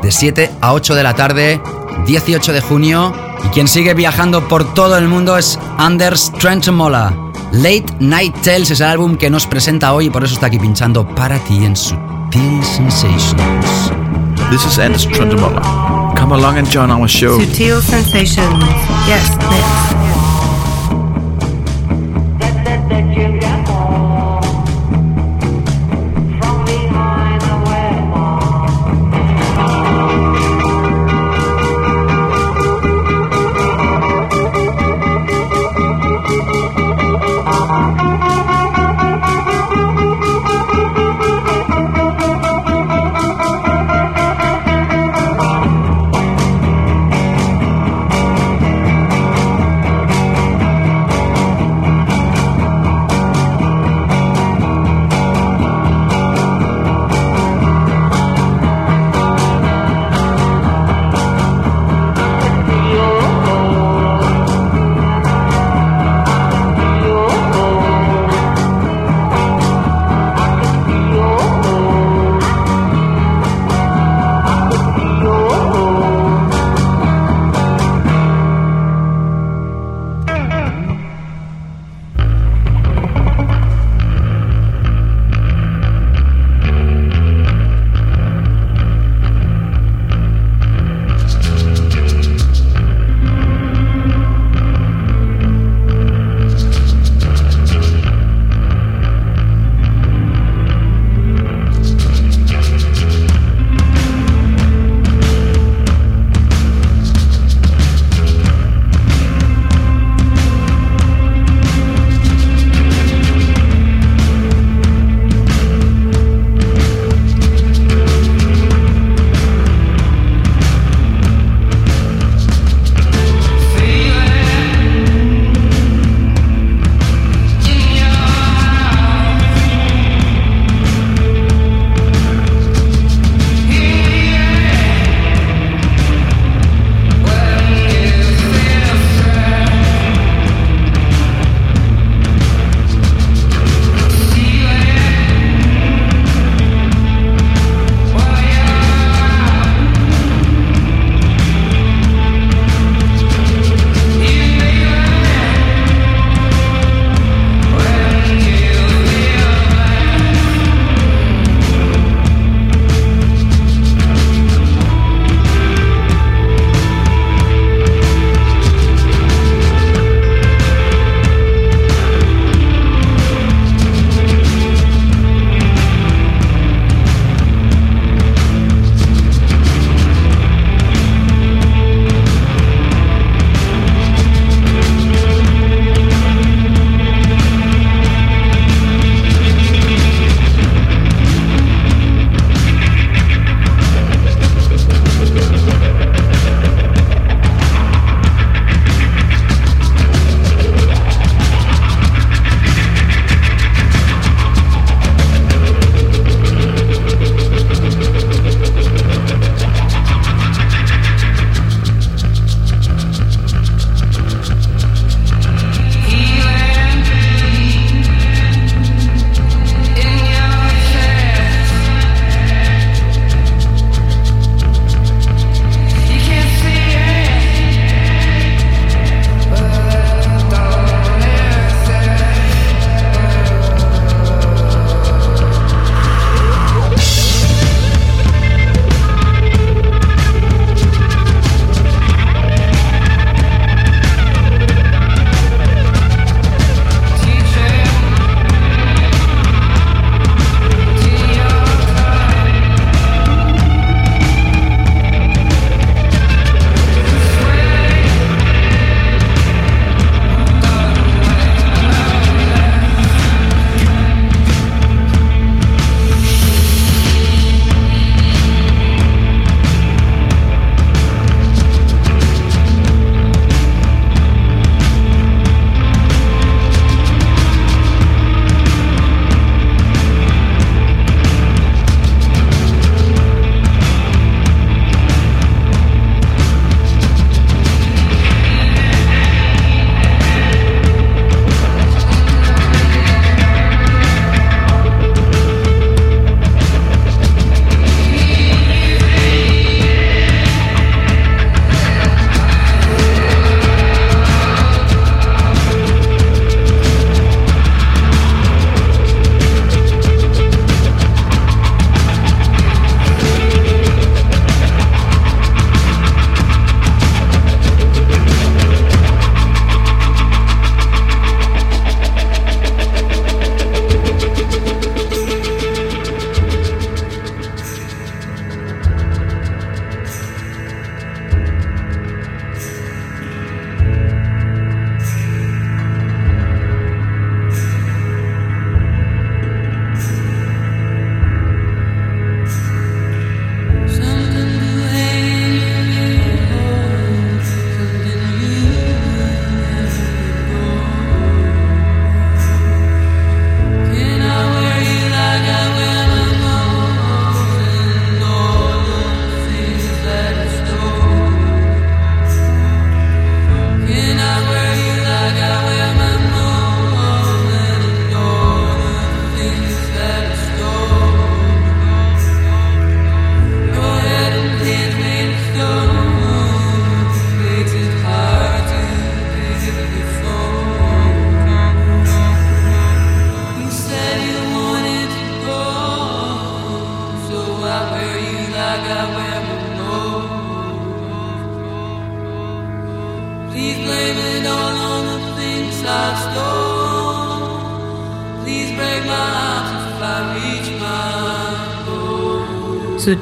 de 7 a 8 de la tarde, 18 de junio. Y quien sigue viajando por todo el mundo es Anders Trenchemola. Late Night Tales es el álbum que nos presenta hoy y por eso está aquí pinchando para ti en Sutil Sensations. This is Anders Trendemoller. Come along and join our show. Sutil Sensations. Yes, next.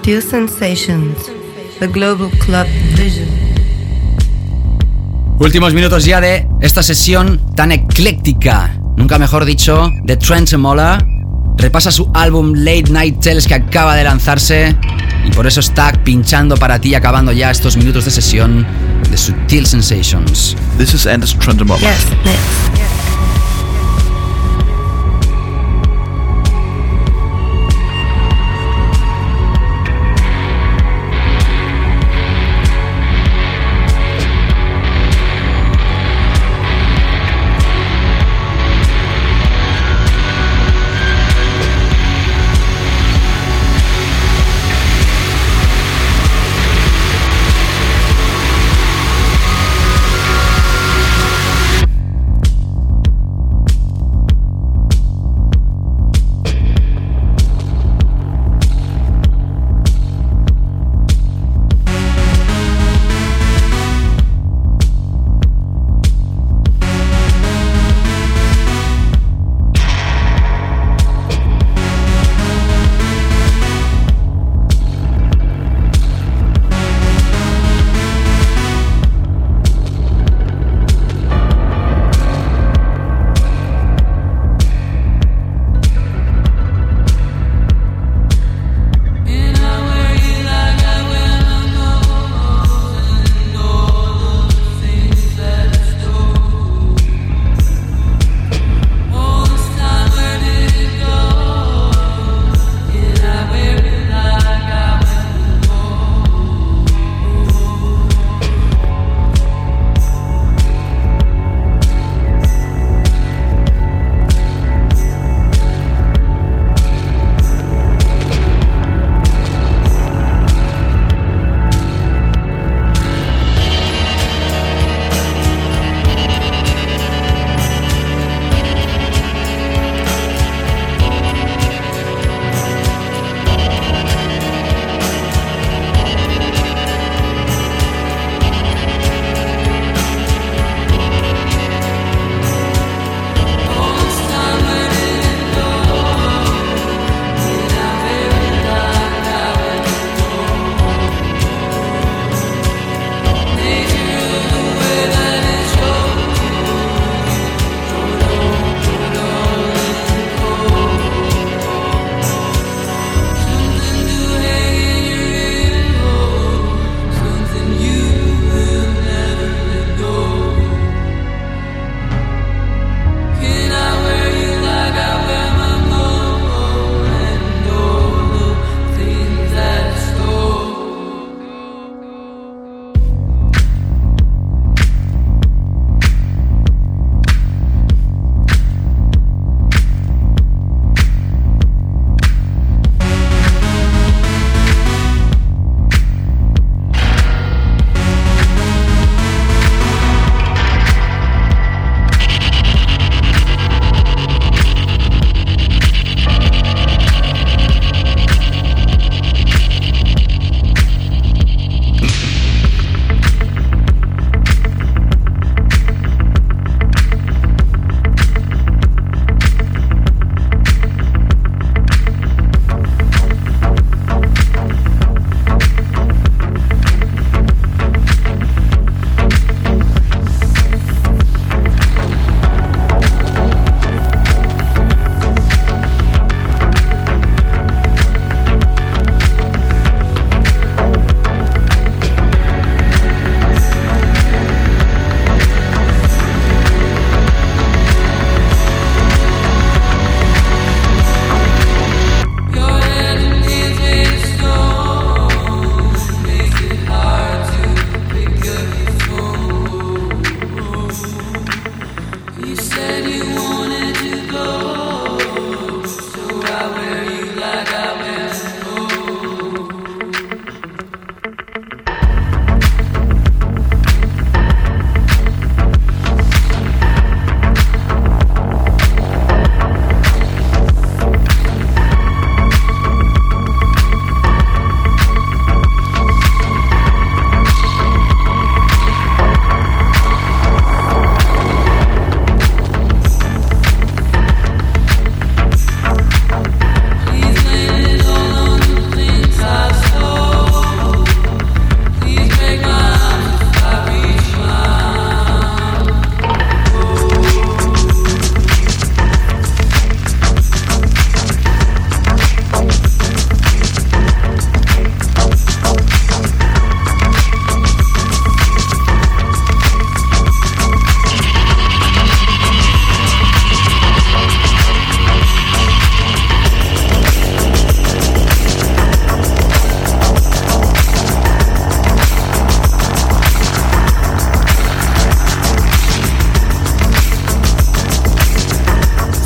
Sutil Sensations, the global club vision. Últimos minutos ya de esta sesión tan ecléctica, nunca mejor dicho, de Trent Mola. Repasa su álbum Late Night Tales que acaba de lanzarse y por eso está pinchando para ti acabando ya estos minutos de sesión de Sutil Sensations. This is Anders Trendemoller. Yes, next.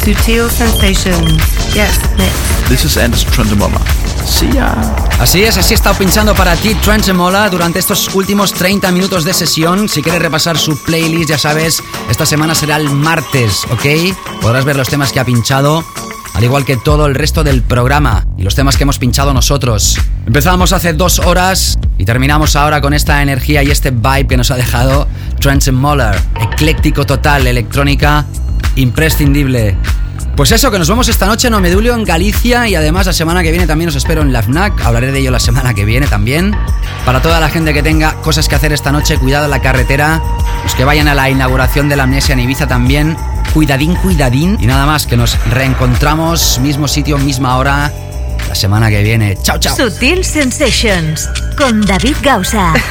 Sutil Sensations. Yes, mix. This is Anders Trendemoller. See ya. Así es, así he estado pinchando para ti Trent Mola durante estos últimos 30 minutos de sesión. Si quieres repasar su playlist, ya sabes, esta semana será el martes, ¿ok? Podrás ver los temas que ha pinchado, al igual que todo el resto del programa y los temas que hemos pinchado nosotros. Empezamos hace dos horas y terminamos ahora con esta energía y este vibe que nos ha dejado Trent Moller. Ecléctico total, electrónica, imprescindible. Pues eso, que nos vemos esta noche en Omedulio, en Galicia, y además la semana que viene también os espero en la FNAC. Hablaré de ello la semana que viene también. Para toda la gente que tenga cosas que hacer esta noche, cuidado en la carretera. Los que vayan a la inauguración de la Amnesia en Ibiza también, cuidadín, cuidadín. Y nada más, que nos reencontramos, mismo sitio, misma hora, la semana que viene. Chao, chao. Sutil Sensations con David Gausa.